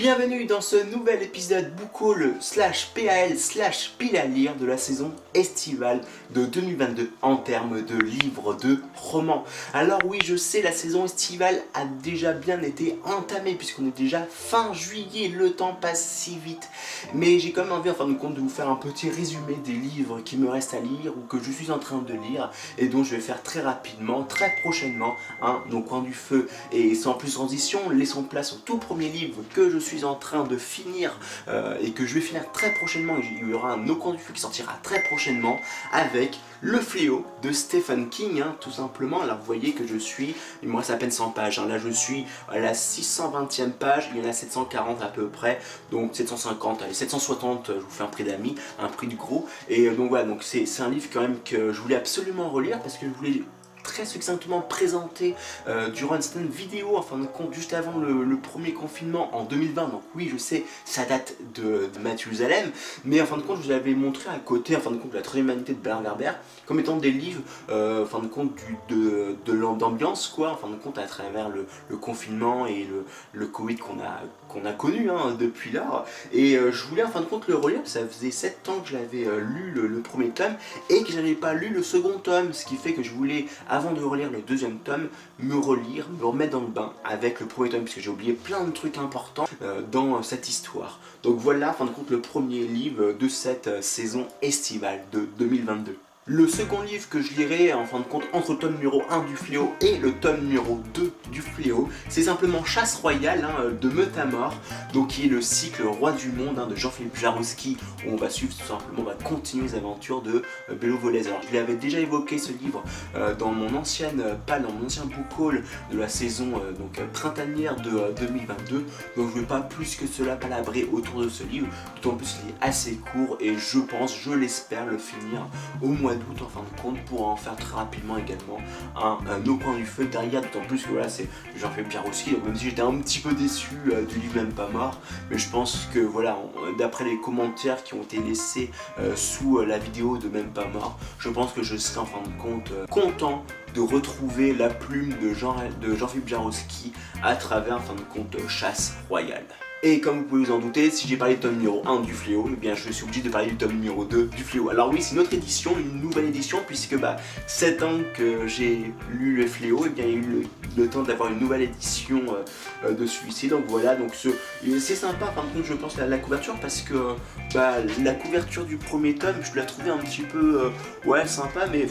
Bienvenue dans ce nouvel épisode Boucole slash PAL slash pile à lire de la saison estivale de 2022 en termes de livres de romans. Alors oui, je sais, la saison estivale a déjà bien été entamée puisqu'on est déjà fin juillet, le temps passe si vite. Mais j'ai quand même envie en fin de compte de vous faire un petit résumé des livres qui me restent à lire ou que je suis en train de lire et dont je vais faire très rapidement, très prochainement, hein, au coin du feu. Et sans plus transition, laissons place au tout premier livre que je suis en train de finir euh, et que je vais finir très prochainement. Il y aura un No Coin du Feu qui sortira très prochainement avec Le Fléau de Stephen King, hein, tout simplement. Alors vous voyez que je suis, il me reste à peine 100 pages. Hein. Là je suis à la 620e page, il y en a 740 à peu près, donc 750, allez 760, je vous fais un prix d'amis, un prix du gros. Et euh, donc voilà, donc c'est un livre quand même que je voulais absolument relire parce que je voulais très succinctement présenté euh, durant une certaine vidéo, en fin de compte, juste avant le, premier confinement en 2020. Donc oui, je sais, ça date de, de Mathusalem, mais en fin de compte, je vous avais montré à côté, en fin de compte, la troisième humanité de Bernard Werber, comme étant des livres, euh, en fin de compte, du, de, d'ambiance, quoi, en fin de compte, à travers le, confinement et le, Covid qu'on a, qu'on a connu hein, depuis là. Et euh, je voulais, en fin de compte, le relire, ça faisait 7 ans que j'avais lu le, le, premier tome et que j'avais pas lu le second tome, ce qui fait que je voulais avant de relire le deuxième tome, me relire, me remettre dans le bain avec le premier tome, puisque j'ai oublié plein de trucs importants euh, dans cette histoire. Donc voilà, en fin de compte, le premier livre de cette euh, saison estivale de 2022. Le second livre que je lirai en fin de compte entre le tome numéro 1 du Fléau et le tome numéro 2 du Fléau, c'est simplement Chasse Royale hein, de Metamor, donc qui est le cycle Roi du Monde hein, de Jean-Philippe Jarouski, où on va suivre tout simplement, on va continuer les aventures de euh, Bello. Alors je l'avais déjà évoqué ce livre euh, dans mon ancienne euh, dans mon ancien book haul de la saison donc printanière de 2022, donc je ne vais pas plus que cela palabrer autour de ce livre, d'autant plus qu'il est assez court et je pense, je l'espère le finir au mois en fin de compte pour en faire très rapidement également un, au coin du feu derrière d'autant plus que voilà c'est Jean-Philippe donc même si j'étais un petit peu déçu euh, du livre même pas mort mais je pense que voilà d'après les commentaires qui ont été laissés euh, sous euh, la vidéo de même pas mort je pense que je serai en fin de compte content de retrouver la plume de Jean-Philippe Jarouski à travers en fin de compte Chasse Royale. Et comme vous pouvez vous en douter, si j'ai parlé du tome numéro 1 du Fléau, eh bien je suis obligé de parler du tome numéro 2 du Fléau. Alors oui, c'est une autre édition, une nouvelle édition, puisque bah 7 ans que j'ai lu le Fléau, et eh bien il y a eu le, temps d'avoir une nouvelle édition euh, euh, de celui-ci. Donc voilà, donc c'est sympa par contre je pense la, la couverture parce que bah, la couverture du premier tome, je la trouvais un petit peu euh, ouais sympa, mais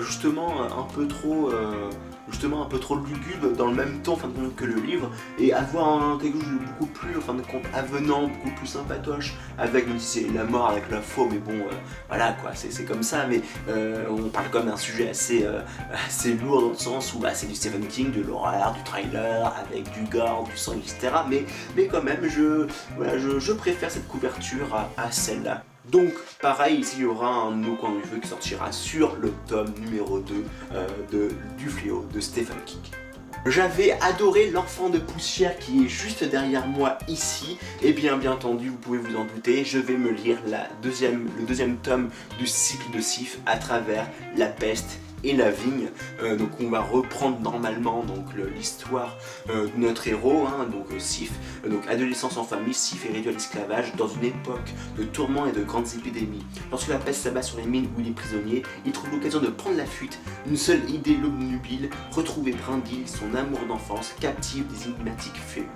justement un peu trop justement un peu trop lugubre dans le même temps que le livre et avoir quelque chose de beaucoup plus en de compte avenant, beaucoup plus sympatoche avec même si la mort avec la faux mais bon euh, voilà quoi c'est comme ça mais euh, on parle quand même d'un sujet assez, euh, assez lourd dans le sens où bah, c'est du Stephen King, de l'horreur, du trailer avec du gore, du sang etc mais, mais quand même je, voilà, je, préfère cette couverture à celle-là donc pareil, il y aura un nouveau coin du feu qui sortira sur le tome numéro 2 euh, de, du fléau de Stephen King. J'avais adoré l'enfant de poussière qui est juste derrière moi ici. Et bien bien entendu, vous pouvez vous en douter, je vais me lire le deuxième tome du cycle de Sif à travers la peste et la vigne. Euh, donc on va reprendre normalement donc l'histoire euh, de notre héros, hein, donc euh, Sif, donc adolescence en famille, Sif est réduit à l'esclavage dans une époque de tourments et de grandes épidémies. Lorsque la peste s'abat sur les mines où il est prisonnier, il trouve l'occasion de prendre la fuite. Une seule idée l'obnubile, retrouver Brindille, son amour d'enfance, captive des énigmatiques fées.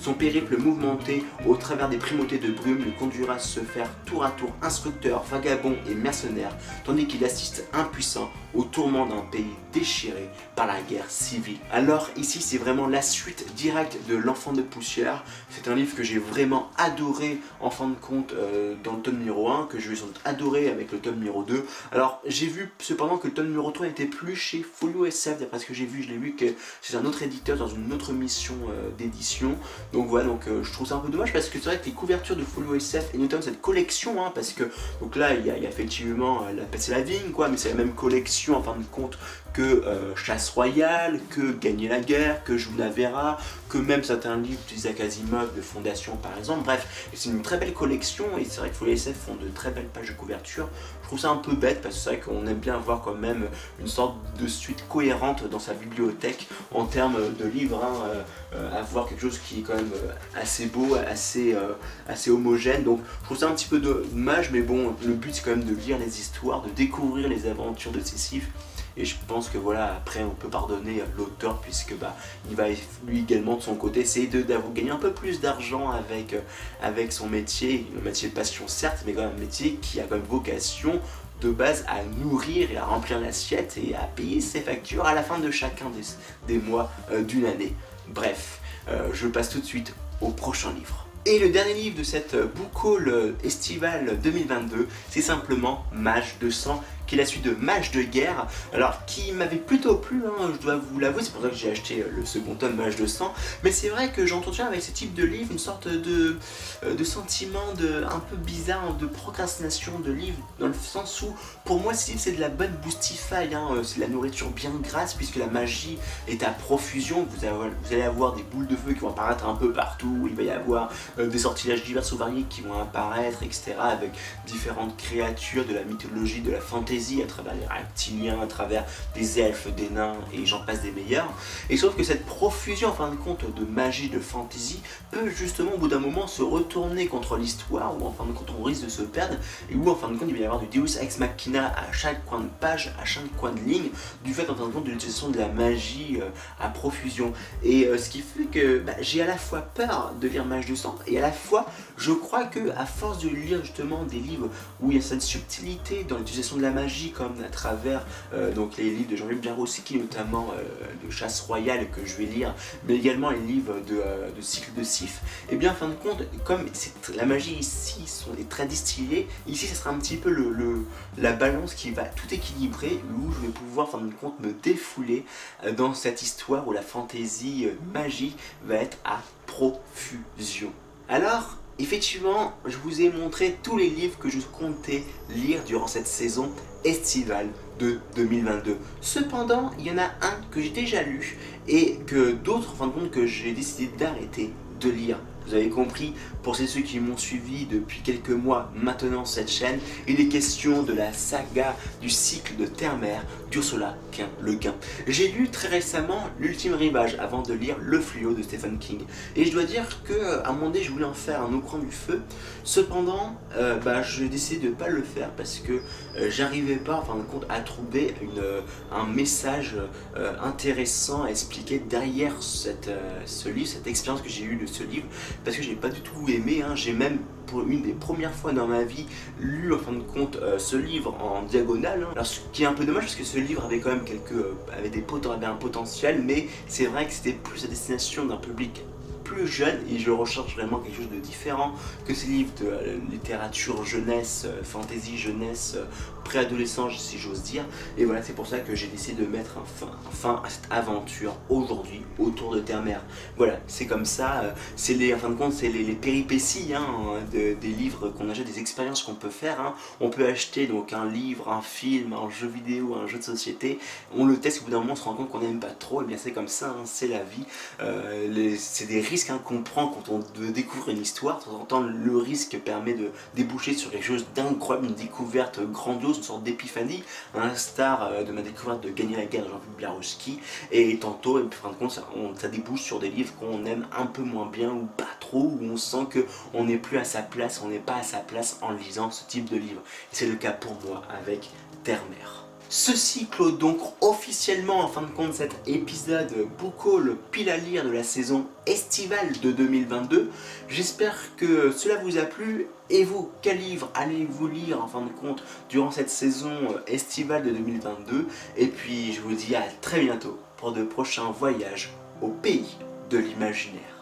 Son périple mouvementé au travers des primautés de brume le conduira à se faire tour à tour instructeur, vagabond et mercenaire, tandis qu'il assiste impuissant au tourment d'un pays déchiré par la guerre civile. Alors ici c'est vraiment la suite directe de L'Enfant de Poussière. C'est un livre que j'ai vraiment adoré en fin de compte euh, dans le tome numéro 1, que je vais sans doute adorer avec le tome numéro 2. Alors j'ai vu cependant que le tome numéro 3 n'était plus chez Folio SF, d'après ce que j'ai vu, je l'ai vu que c'est un autre éditeur dans une autre mission euh, d'édition. Donc voilà, donc euh, je trouve ça un peu dommage parce que c'est vrai que les couvertures de Folio SF et notamment cette collection, hein, parce que donc là il y, a, effectivement la et la vigne quoi, mais c'est la même collection en fin de compte que euh, Chasse Royale, que Gagner la guerre, que Juna Vera, que même certains livres d'Isaac Asimov, de Fondation par exemple. Bref, c'est une très belle collection et c'est vrai que les SF font de très belles pages de couverture. Je trouve ça un peu bête parce que c'est vrai qu'on aime bien avoir quand même une sorte de suite cohérente dans sa bibliothèque en termes de livres, hein, euh, euh, avoir quelque chose qui est quand même euh, assez beau, assez, homogène. Donc je trouve ça un petit peu dommage, mais bon, le but c'est quand même de lire les histoires, de découvrir les aventures de Sisyphe et je pense que voilà, après on peut pardonner l'auteur puisque bah, il va lui également de son côté essayer de, gagner un peu plus d'argent avec, euh, avec son métier, un métier de passion certes, mais quand même un métier qui a quand même vocation de base à nourrir et à remplir l'assiette et à payer ses factures à la fin de chacun des, des mois euh, d'une année. Bref, euh, je passe tout de suite au prochain livre. Et le dernier livre de cette book haul estivale 2022, c'est simplement Mage de sang qui est la suite de Mage de guerre, alors qui m'avait plutôt plu, hein, je dois vous l'avouer, c'est pour ça que j'ai acheté euh, le second tome Mage de sang, mais c'est vrai que j'entretiens avec ce type de livre une sorte de, euh, de sentiment de, un peu bizarre de procrastination de livre, dans le sens où pour moi c'est de la bonne boostify, hein, euh, c'est de la nourriture bien grasse puisque la magie est à profusion, vous, allez avoir des boules de feu qui vont apparaître un peu partout, il va y avoir des sortilages divers ou variés qui vont apparaître, etc. avec différentes créatures de la mythologie, de la fantaisie à travers les reptiliens, à travers des elfes, des nains et j'en passe des meilleurs. Et sauf que cette profusion en fin de compte de magie, de fantasy peut justement au bout d'un moment se retourner contre l'histoire ou en fin de compte on risque de se perdre et où en fin de compte il va y avoir du Deus Ex Machina à chaque coin de page, à chaque coin de ligne du fait en fin de compte de l'utilisation de la magie euh, à profusion. Et euh, ce qui fait que bah, j'ai à la fois peur de lire Mage de sang et à la fois je crois que à force de lire justement des livres où il y a cette subtilité dans l'utilisation de la magie comme à travers euh, donc les livres de Jean-Luc Biarrossi, notamment euh, de Chasse Royale que je vais lire, mais également les livres de, euh, cycle de Sif, et eh bien en fin de compte, comme la magie ici sont, très distillée, ici ce sera un petit peu le, la balance qui va tout équilibrer, où je vais pouvoir en fin de compte me défouler dans cette histoire où la fantaisie magie va être à profusion. Alors, Effectivement, je vous ai montré tous les livres que je comptais lire durant cette saison estivale de 2022. Cependant, il y en a un que j'ai déjà lu et que d'autres, en fin de compte, que j'ai décidé d'arrêter de lire vous avez compris, pour ceux qui m'ont suivi depuis quelques mois maintenant cette chaîne, il est question de la saga du cycle de Terre-Mère d'Ursula Le Guin. J'ai lu très récemment l'ultime rivage avant de lire Le Fluo de Stephen King. Et je dois dire que à moment donné, je voulais en faire un au coin du feu. Cependant, euh, bah, je décidé de ne pas le faire parce que euh, j'arrivais pas, en fin de compte, à trouver euh, un message intéressant à expliquer derrière ce livre, cette expérience que j'ai eue de ce livre parce que j'ai pas du tout aimé. Hein. J'ai même pour une des premières fois dans ma vie lu en fin de compte ce livre en diagonale. Hein. Alors ce qui est un peu dommage parce que ce livre avait quand même quelques euh, avait des avait un potentiel, mais c'est vrai que c'était plus à destination d'un public plus jeune et je recherche vraiment quelque chose de différent que ces livres de euh, littérature jeunesse, fantasy jeunesse, préadolescent si j'ose dire. Et voilà, c'est pour ça que j'ai décidé de mettre un fin, à cette aventure aujourd'hui autour de Terre-Mère. Voilà, c'est comme ça, euh, c'est les, en fin de compte, c'est les, péripéties hein, des livres qu'on achète, des expériences qu'on peut faire. Hein. On peut acheter donc un livre, un film, un jeu vidéo, un jeu de société, on le teste, au bout d'un moment on se rend compte qu'on n'aime pas trop, et bien c'est comme ça, hein, c'est la vie. Euh, c'est des risques qu'on prend quand on découvre une histoire. De temps en temps, le risque permet de déboucher sur quelque chose d'incroyable, une découverte grandiose une sorte d'épiphanie, un star euh, de ma découverte de Gagner la guerre de Jean-Philippe Blavatsky, et tantôt, et puis fin de compte, ça, débouche sur des livres qu'on aime un peu moins bien ou pas trop, où on sent qu'on n'est plus à sa place, on n'est pas à sa place en lisant ce type de livre. C'est le cas pour moi avec Terre-Mère. Ceci clôt donc officiellement en fin de compte cet épisode beaucoup le pile à lire de la saison estivale de 2022. J'espère que cela vous a plu. Et vous, quel livre allez-vous lire en fin de compte durant cette saison estivale de 2022 Et puis je vous dis à très bientôt pour de prochains voyages au pays de l'imaginaire.